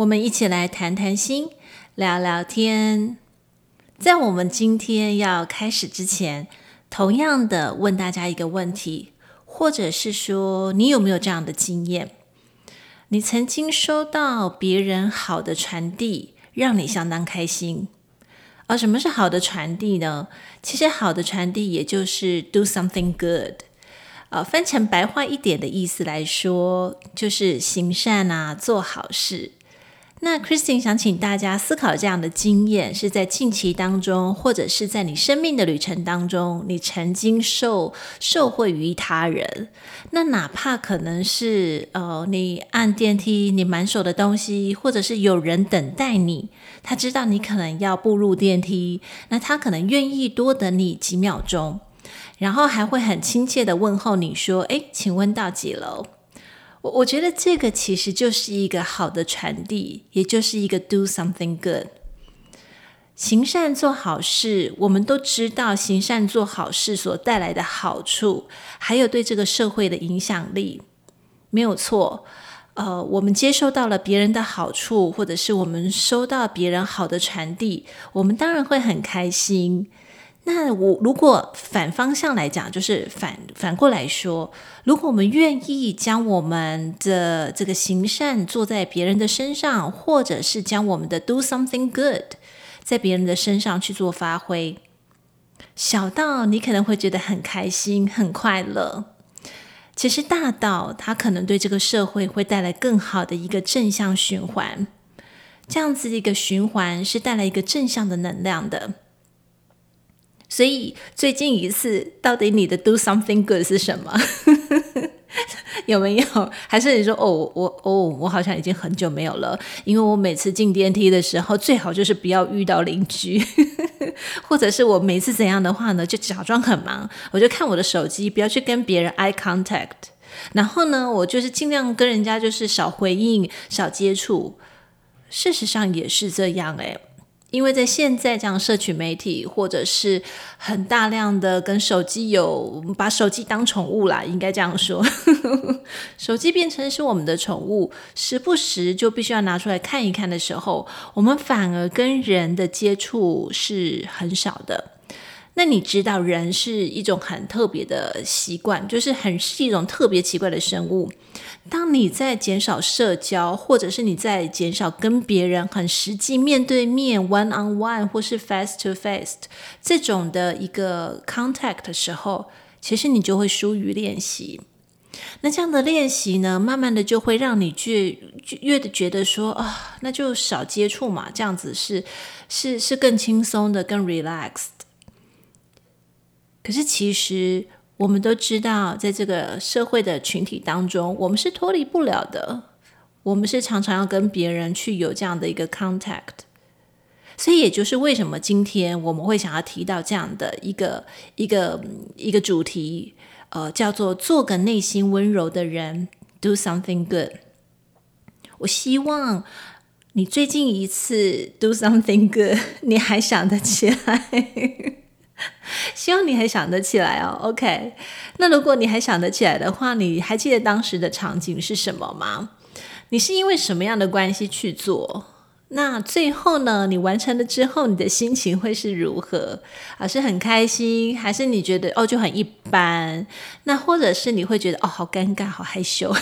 我们一起来谈谈心，聊聊天。在我们今天要开始之前，同样的问大家一个问题，或者是说，你有没有这样的经验？你曾经收到别人好的传递，让你相当开心。而什么是好的传递呢？其实好的传递也就是 do something good。呃，翻成白话一点的意思来说，就是行善啊，做好事。那 Christine 想请大家思考这样的经验，是在近期当中，或者是在你生命的旅程当中，你曾经受受惠于他人。那哪怕可能是呃，你按电梯，你满手的东西，或者是有人等待你，他知道你可能要步入电梯，那他可能愿意多等你几秒钟。然后还会很亲切的问候你说：“诶，请问到几楼？”我我觉得这个其实就是一个好的传递，也就是一个 do something good，行善做好事。我们都知道行善做好事所带来的好处，还有对这个社会的影响力，没有错。呃，我们接受到了别人的好处，或者是我们收到别人好的传递，我们当然会很开心。那我如果反方向来讲，就是反反过来说，如果我们愿意将我们的这个行善做在别人的身上，或者是将我们的 do something good 在别人的身上去做发挥，小到你可能会觉得很开心、很快乐，其实大到它可能对这个社会会带来更好的一个正向循环，这样子的一个循环是带来一个正向的能量的。所以最近一次，到底你的 do something good 是什么？有没有？还是你说哦，我哦，我好像已经很久没有了，因为我每次进电梯的时候，最好就是不要遇到邻居，或者是我每次怎样的话呢，就假装很忙，我就看我的手机，不要去跟别人 eye contact，然后呢，我就是尽量跟人家就是少回应、少接触。事实上也是这样诶。因为在现在这样社群媒体，或者是很大量的跟手机有把手机当宠物啦，应该这样说，手机变成是我们的宠物，时不时就必须要拿出来看一看的时候，我们反而跟人的接触是很少的。那你知道，人是一种很特别的习惯，就是很是一种特别奇怪的生物。当你在减少社交，或者是你在减少跟别人很实际面对面 one on one 或是 face to face 这种的一个 contact 的时候，其实你就会疏于练习。那这样的练习呢，慢慢的就会让你越越觉得说啊，那就少接触嘛，这样子是是是更轻松的，更 relaxed。可是其实我们都知道，在这个社会的群体当中，我们是脱离不了的。我们是常常要跟别人去有这样的一个 contact，所以也就是为什么今天我们会想要提到这样的一个一个一个主题，呃，叫做做个内心温柔的人，do something good。我希望你最近一次 do something good，你还想得起来。希望你还想得起来哦，OK。那如果你还想得起来的话，你还记得当时的场景是什么吗？你是因为什么样的关系去做？那最后呢？你完成了之后，你的心情会是如何？啊，是很开心，还是你觉得哦就很一般？那或者是你会觉得哦好尴尬，好害羞？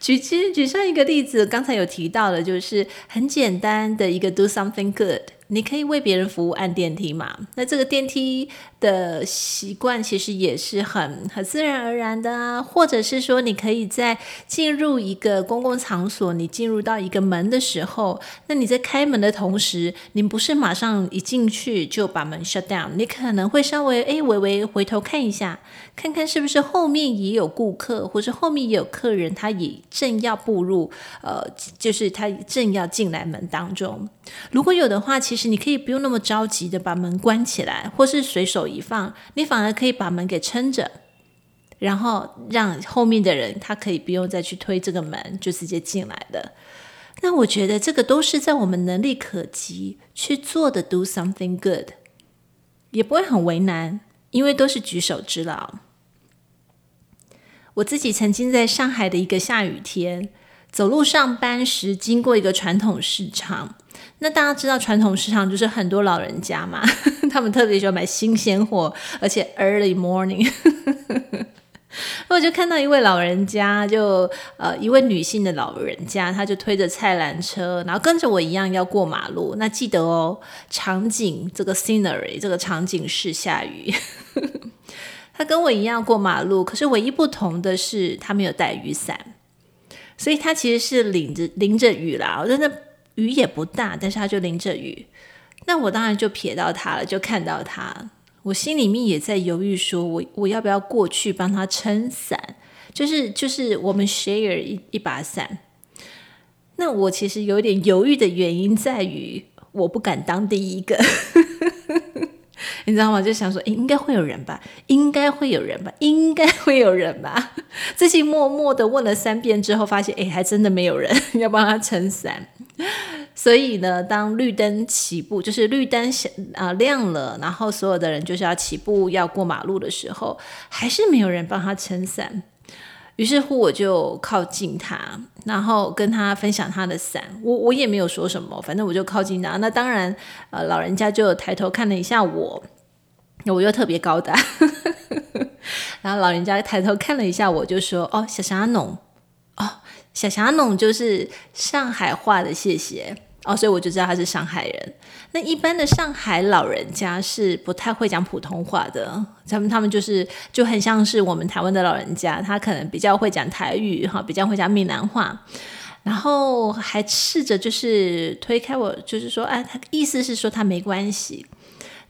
举其实举上一个例子，刚才有提到的，就是很简单的一个 do something good。你可以为别人服务，按电梯嘛？那这个电梯的习惯其实也是很很自然而然的啊，或者是说，你可以在进入一个公共场所，你进入到一个门的时候，那你在开门的同时，你不是马上一进去就把门 shut down，你可能会稍微诶微微回头看一下，看看是不是后面也有顾客，或是后面也有客人，他也正要步入，呃，就是他正要进来门当中。如果有的话，其实你可以不用那么着急的把门关起来，或是随手一放，你反而可以把门给撑着，然后让后面的人他可以不用再去推这个门，就直接进来的。那我觉得这个都是在我们能力可及去做的，do something good，也不会很为难，因为都是举手之劳。我自己曾经在上海的一个下雨天，走路上班时经过一个传统市场。那大家知道传统市场就是很多老人家嘛，他们特别喜欢买新鲜货，而且 early morning。我就看到一位老人家就，呃一位女性的老人家，她就推着菜篮车，然后跟着我一样要过马路。那记得哦，场景这个 scenery 这个场景是下雨，她跟我一样过马路，可是唯一不同的是她没有带雨伞，所以她其实是淋着淋着雨啦。我真的。雨也不大，但是他就淋着雨，那我当然就瞥到他了，就看到他，我心里面也在犹豫，说我我要不要过去帮他撑伞，就是就是我们 share 一一把伞。那我其实有点犹豫的原因在于，我不敢当第一个。你知道吗？就想说，应该会有人吧，应该会有人吧，应该会有人吧。自己默默的问了三遍之后，发现，诶，还真的没有人 要帮他撑伞。所以呢，当绿灯起步，就是绿灯啊亮了，然后所有的人就是要起步要过马路的时候，还是没有人帮他撑伞。于是乎，我就靠近他，然后跟他分享他的伞。我我也没有说什么，反正我就靠近他。那当然，呃，老人家就抬头看了一下我，我又特别高大，然后老人家抬头看了一下我，就说：“哦，小霞农，小霞农就是上海话的谢谢。”哦，所以我就知道他是上海人。那一般的上海老人家是不太会讲普通话的，他们他们就是就很像是我们台湾的老人家，他可能比较会讲台语哈，比较会讲闽南话，然后还试着就是推开我，就是说，哎，他意思是说他没关系。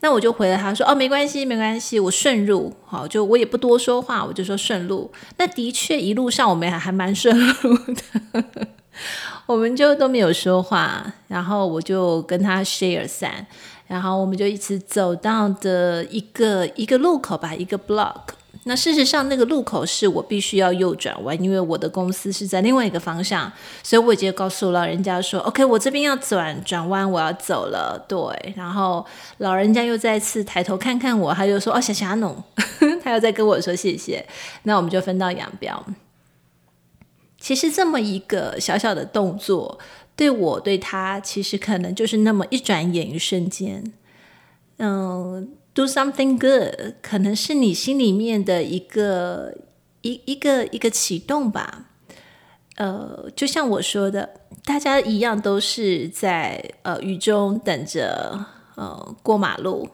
那我就回了他说，哦，没关系，没关系，我顺路，好，就我也不多说话，我就说顺路。那的确一路上我们还还蛮顺路的。我们就都没有说话，然后我就跟他 share 伞，然后我们就一直走到的一个一个路口吧，一个 block。那事实上那个路口是我必须要右转弯，因为我的公司是在另外一个方向，所以我已经告诉老人家说：“OK，我这边要转转弯，我要走了。”对，然后老人家又再次抬头看看我，他就说：“哦，小霞农。”他又在跟我说谢谢，那我们就分道扬镳。其实这么一个小小的动作，对我对他，其实可能就是那么一转眼一瞬间。嗯，do something good，可能是你心里面的一个一一个一个启动吧。呃，就像我说的，大家一样都是在呃雨中等着呃过马路。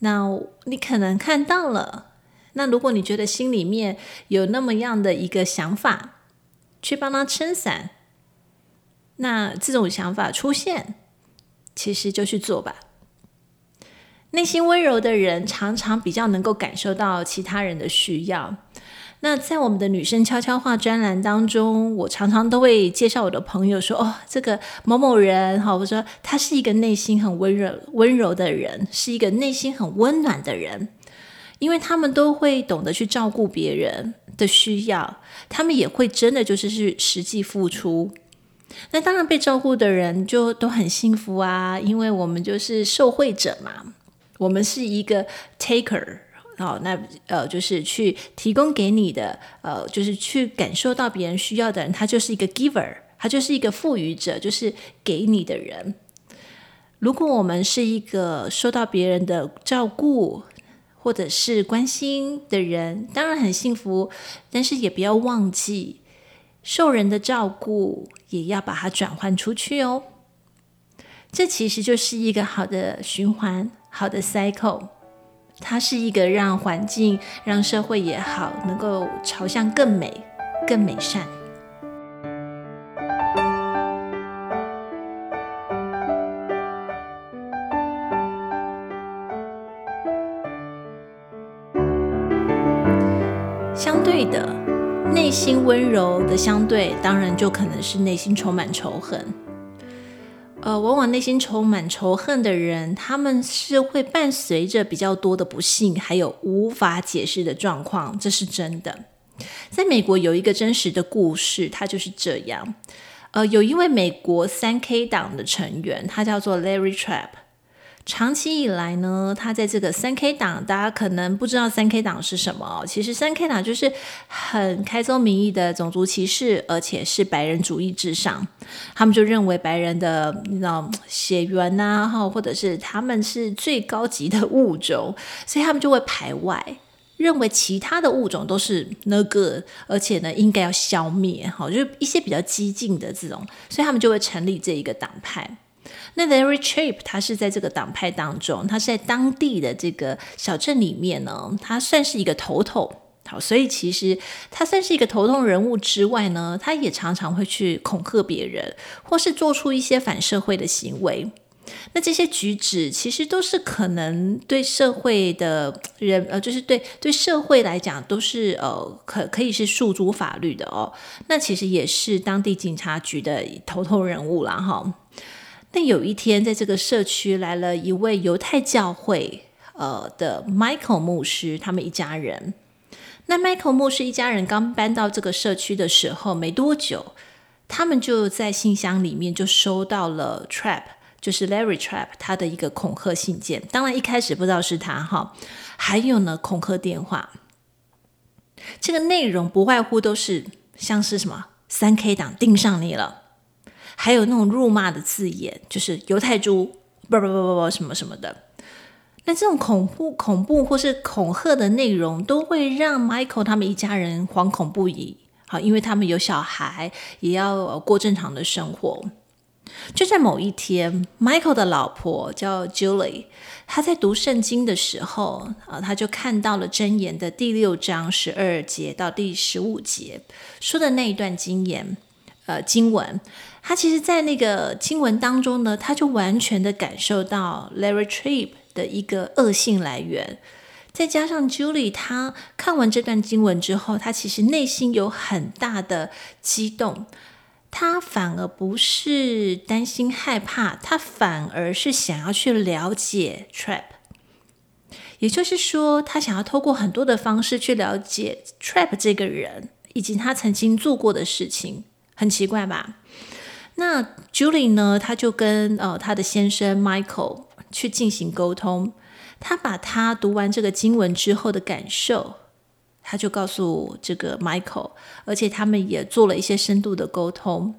那你可能看到了，那如果你觉得心里面有那么样的一个想法。去帮他撑伞，那这种想法出现，其实就去做吧。内心温柔的人，常常比较能够感受到其他人的需要。那在我们的女生悄悄话专栏当中，我常常都会介绍我的朋友说：“哦，这个某某人，哈，我说他是一个内心很温柔、温柔的人，是一个内心很温暖的人。”因为他们都会懂得去照顾别人的需要，他们也会真的就是去实际付出。那当然被照顾的人就都很幸福啊，因为我们就是受惠者嘛，我们是一个 taker 哦，那呃就是去提供给你的，呃就是去感受到别人需要的人，他就是一个 giver，他就是一个赋予者，就是给你的人。如果我们是一个受到别人的照顾，或者是关心的人，当然很幸福，但是也不要忘记受人的照顾，也要把它转换出去哦。这其实就是一个好的循环，好的 cycle。它是一个让环境、让社会也好，能够朝向更美、更美善。相对的，内心温柔的相对，当然就可能是内心充满仇恨。呃，往往内心充满仇恨的人，他们是会伴随着比较多的不幸，还有无法解释的状况，这是真的。在美国有一个真实的故事，它就是这样。呃，有一位美国三 K 党的成员，他叫做 Larry Trapp。长期以来呢，他在这个三 K 党，大家可能不知道三 K 党是什么。其实三 K 党就是很开宗明义的种族歧视，而且是白人主义至上。他们就认为白人的那种血缘呐，哈，或者是他们是最高级的物种，所以他们就会排外，认为其他的物种都是那个而且呢应该要消灭，哈，就是一些比较激进的这种，所以他们就会成立这一个党派。那 Larry Trapp 他是在这个党派当中，他是在当地的这个小镇里面呢，他算是一个头头。好，所以其实他算是一个头痛人物之外呢，他也常常会去恐吓别人，或是做出一些反社会的行为。那这些举止其实都是可能对社会的人，呃，就是对对社会来讲都是呃可可以是诉诸法律的哦。那其实也是当地警察局的头头人物啦，哈。那有一天，在这个社区来了一位犹太教会呃的 Michael 牧师，他们一家人。那 Michael 牧师一家人刚搬到这个社区的时候，没多久，他们就在信箱里面就收到了 Trap，就是 Larry Trap 他的一个恐吓信件。当然一开始不知道是他哈，还有呢恐吓电话。这个内容不外乎都是像是什么三 K 党盯上你了。还有那种辱骂的字眼，就是犹太猪，不不不不不什么什么的。那这种恐怖、恐怖或是恐吓的内容，都会让 Michael 他们一家人惶恐不已。好，因为他们有小孩，也要过正常的生活。就在某一天，Michael 的老婆叫 Julie，她在读圣经的时候，啊，她就看到了箴言的第六章十二节到第十五节说的那一段经言，呃，经文。他其实，在那个经文当中呢，他就完全的感受到 Larry Trapp 的一个恶性来源，再加上 Julie，他看完这段经文之后，他其实内心有很大的激动，他反而不是担心害怕，他反而是想要去了解 Trap 也就是说，他想要透过很多的方式去了解 Trap 这个人，以及他曾经做过的事情，很奇怪吧？那 Julie 呢？她就跟呃她的先生 Michael 去进行沟通。她把他读完这个经文之后的感受，他就告诉这个 Michael，而且他们也做了一些深度的沟通。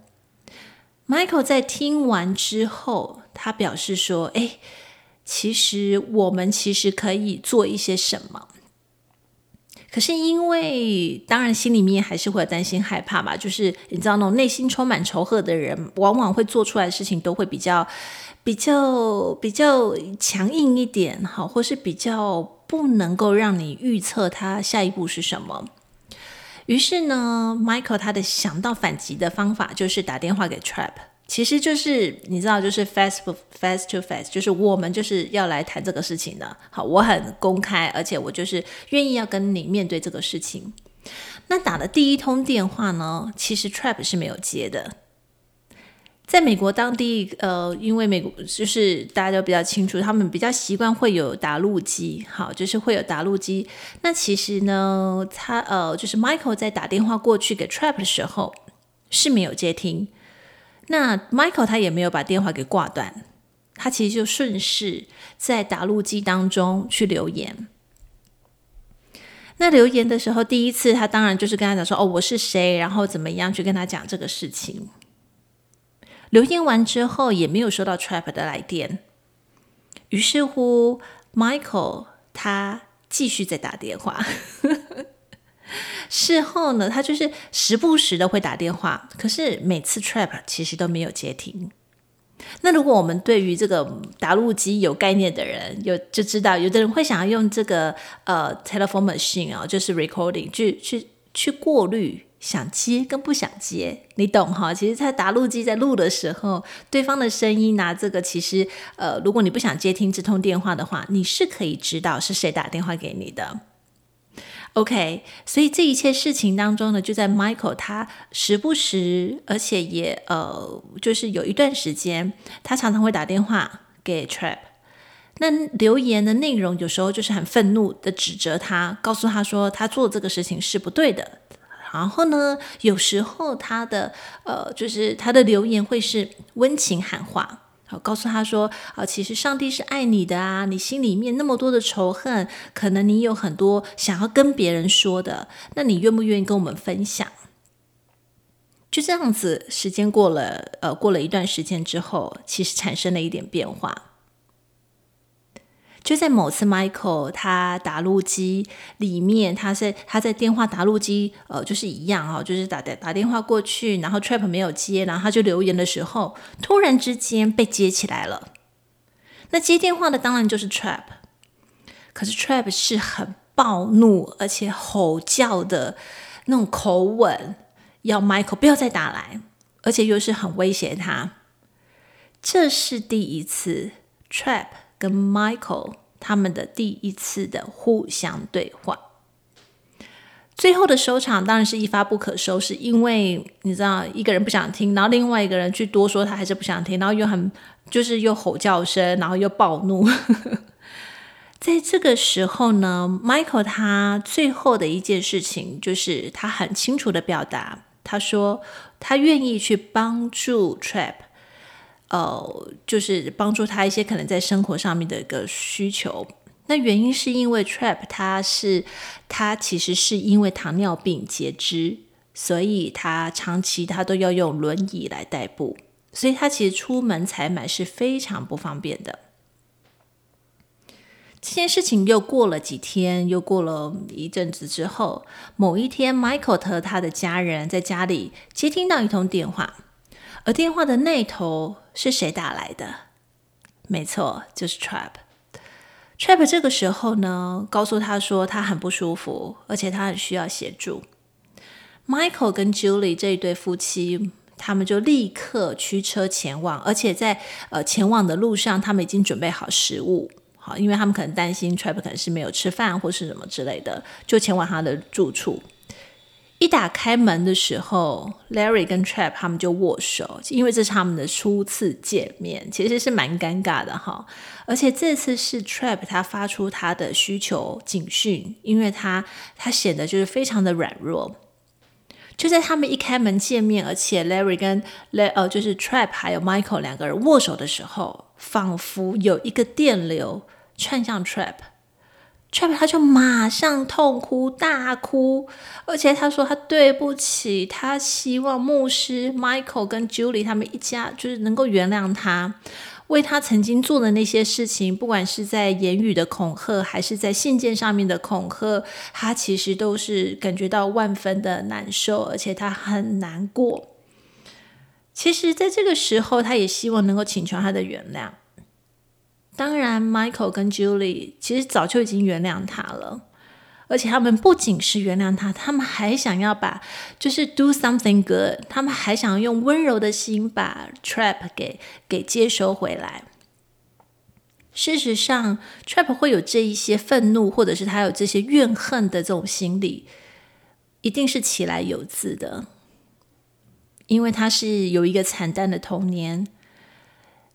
Michael 在听完之后，他表示说：“诶，其实我们其实可以做一些什么。”可是因为，当然心里面还是会担心害怕嘛，就是你知道那种内心充满仇恨的人，往往会做出来的事情都会比较、比较、比较强硬一点，好，或是比较不能够让你预测他下一步是什么。于是呢，Michael 他的想到反击的方法就是打电话给 Trap。其实就是你知道，就是 face face to face，就是我们就是要来谈这个事情的。好，我很公开，而且我就是愿意要跟你面对这个事情。那打的第一通电话呢，其实 Trap 是没有接的。在美国当地，呃，因为美国就是大家都比较清楚，他们比较习惯会有打录机，好，就是会有打录机。那其实呢，他呃，就是 Michael 在打电话过去给 Trap 的时候是没有接听。那 Michael 他也没有把电话给挂断，他其实就顺势在答录机当中去留言。那留言的时候，第一次他当然就是跟他讲说：“哦，我是谁，然后怎么样去跟他讲这个事情。”留言完之后，也没有收到 Trap 的来电。于是乎，Michael 他继续在打电话。事后呢，他就是时不时的会打电话，可是每次 trap 其实都没有接听。那如果我们对于这个答录机有概念的人，有就知道，有的人会想要用这个呃 telephone machine、哦，就是 recording 去去去过滤想接跟不想接，你懂哈？其实，在答录机在录的时候，对方的声音拿这个其实呃，如果你不想接听这通电话的话，你是可以知道是谁打电话给你的。OK，所以这一切事情当中呢，就在 Michael 他时不时，而且也呃，就是有一段时间，他常常会打电话给 Trap。那留言的内容有时候就是很愤怒的指责他，告诉他说他做这个事情是不对的。然后呢，有时候他的呃，就是他的留言会是温情喊话。好，告诉他说，啊，其实上帝是爱你的啊，你心里面那么多的仇恨，可能你有很多想要跟别人说的，那你愿不愿意跟我们分享？就这样子，时间过了，呃，过了一段时间之后，其实产生了一点变化。就在某次，Michael 他打录机里面，他在他在电话打录机，呃，就是一样哈，就是打打打电话过去，然后 Trap 没有接，然后他就留言的时候，突然之间被接起来了。那接电话的当然就是 Trap，可是 Trap 是很暴怒而且吼叫的那种口吻，要 Michael 不要再打来，而且又是很威胁他。这是第一次 Trap。跟 Michael 他们的第一次的互相对话，最后的收场当然是一发不可收拾，因为你知道一个人不想听，然后另外一个人去多说，他还是不想听，然后又很就是又吼叫声，然后又暴怒。在这个时候呢，Michael 他最后的一件事情就是他很清楚的表达，他说他愿意去帮助 Trap。呃，就是帮助他一些可能在生活上面的一个需求。那原因是因为 Trap 他是他其实是因为糖尿病截肢，所以他长期他都要用轮椅来代步，所以他其实出门采买是非常不方便的。这件事情又过了几天，又过了一阵子之后，某一天，Michael 和他的家人在家里接听到一通电话。而电话的那头是谁打来的？没错，就是 Trap。Trap 这个时候呢，告诉他说他很不舒服，而且他很需要协助。Michael 跟 Julie 这一对夫妻，他们就立刻驱车前往，而且在呃前往的路上，他们已经准备好食物，好，因为他们可能担心 Trap 可能是没有吃饭或是什么之类的，就前往他的住处。一打开门的时候，Larry 跟 Trap 他们就握手，因为这是他们的初次见面，其实是蛮尴尬的哈。而且这次是 Trap 他发出他的需求警讯，因为他他显得就是非常的软弱。就在他们一开门见面，而且 Larry 跟 Le 呃就是 Trap 还有 Michael 两个人握手的时候，仿佛有一个电流窜向 Trap。Trap 他就马上痛哭大哭，而且他说他对不起，他希望牧师 Michael 跟 Julie 他们一家就是能够原谅他，为他曾经做的那些事情，不管是在言语的恐吓，还是在信件上面的恐吓，他其实都是感觉到万分的难受，而且他很难过。其实，在这个时候，他也希望能够请求他的原谅。当然，Michael 跟 Julie 其实早就已经原谅他了，而且他们不仅是原谅他，他们还想要把就是 do something good，他们还想用温柔的心把 Trap 给给接收回来。事实上，Trap 会有这一些愤怒，或者是他有这些怨恨的这种心理，一定是起来有自的，因为他是有一个惨淡的童年。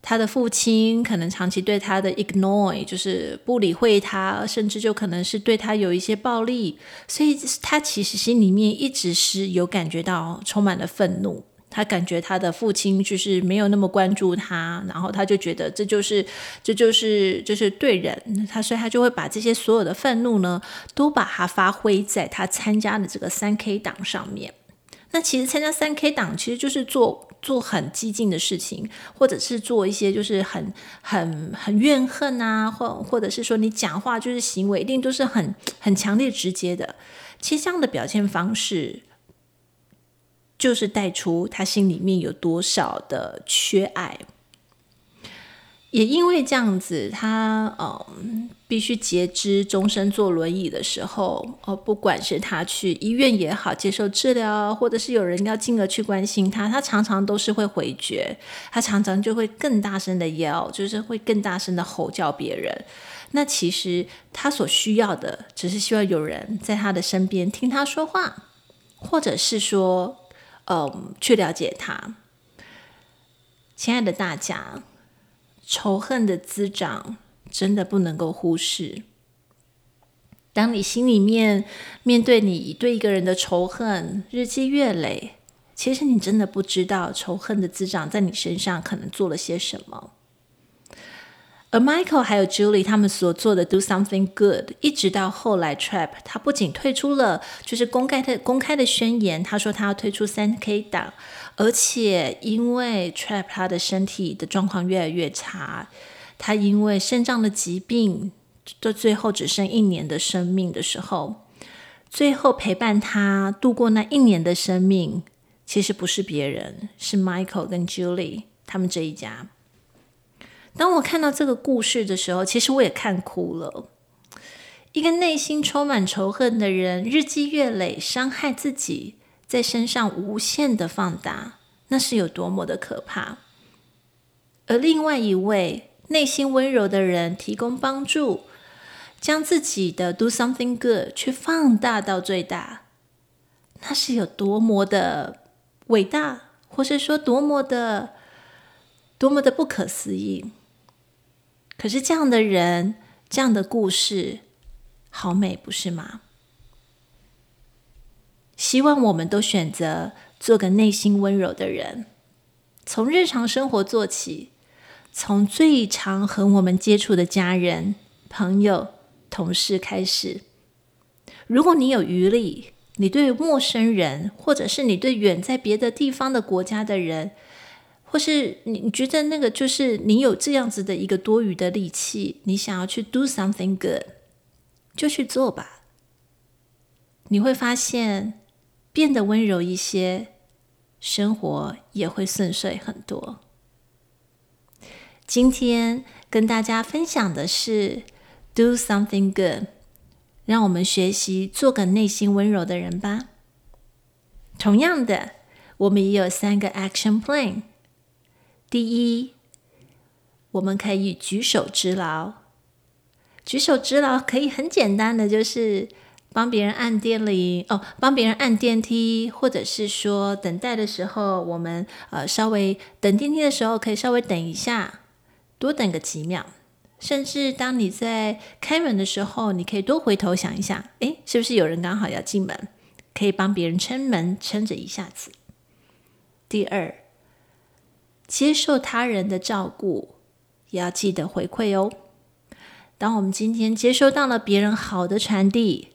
他的父亲可能长期对他的 ignore，就是不理会他，甚至就可能是对他有一些暴力，所以他其实心里面一直是有感觉到充满了愤怒。他感觉他的父亲就是没有那么关注他，然后他就觉得这就是这就是就是对人，他所以他就会把这些所有的愤怒呢，都把它发挥在他参加的这个三 K 党上面。那其实参加三 K 党其实就是做做很激进的事情，或者是做一些就是很很很怨恨啊，或或者是说你讲话就是行为一定都是很很强烈直接的。其实这样的表现方式，就是带出他心里面有多少的缺爱。也因为这样子，他嗯必须截肢，终身坐轮椅的时候，哦，不管是他去医院也好，接受治疗，或者是有人要进而去关心他，他常常都是会回绝，他常常就会更大声的 yell，就是会更大声的吼叫别人。那其实他所需要的，只是需要有人在他的身边听他说话，或者是说，嗯，去了解他。亲爱的大家。仇恨的滋长真的不能够忽视。当你心里面面对你对一个人的仇恨日积月累，其实你真的不知道仇恨的滋长在你身上可能做了些什么。而 Michael 还有 Julie 他们所做的 Do Something Good，一直到后来 Trap 他不仅退出了，就是公开的公开的宣言，他说他要退出三 K 党。而且，因为 Trap 他的身体的状况越来越差，他因为肾脏的疾病，到最后只剩一年的生命的时候，最后陪伴他度过那一年的生命，其实不是别人，是 Michael 跟 Julie 他们这一家。当我看到这个故事的时候，其实我也看哭了。一个内心充满仇恨的人，日积月累伤害自己。在身上无限的放大，那是有多么的可怕。而另外一位内心温柔的人提供帮助，将自己的 do something good 去放大到最大，那是有多么的伟大，或是说多么的多么的不可思议。可是这样的人，这样的故事，好美，不是吗？希望我们都选择做个内心温柔的人，从日常生活做起，从最常和我们接触的家人、朋友、同事开始。如果你有余力，你对陌生人，或者是你对远在别的地方的国家的人，或是你你觉得那个就是你有这样子的一个多余的力气，你想要去 do something good，就去做吧。你会发现。变得温柔一些，生活也会顺遂很多。今天跟大家分享的是 “Do something good”，让我们学习做个内心温柔的人吧。同样的，我们也有三个 action plan。第一，我们可以举手之劳。举手之劳可以很简单的，就是。帮别人按电铃哦，帮别人按电梯，或者是说等待的时候，我们呃稍微等电梯的时候，可以稍微等一下，多等个几秒。甚至当你在开门的时候，你可以多回头想一下，诶，是不是有人刚好要进门？可以帮别人撑门，撑着一下子。第二，接受他人的照顾，也要记得回馈哦。当我们今天接收到了别人好的传递。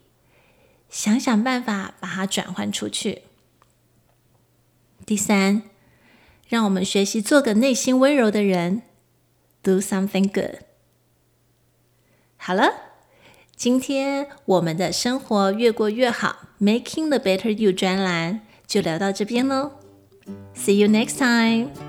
想想办法把它转换出去。第三，让我们学习做个内心温柔的人，Do something good。好了，今天我们的生活越过越好，Making the Better You 专栏就聊到这边喽。See you next time。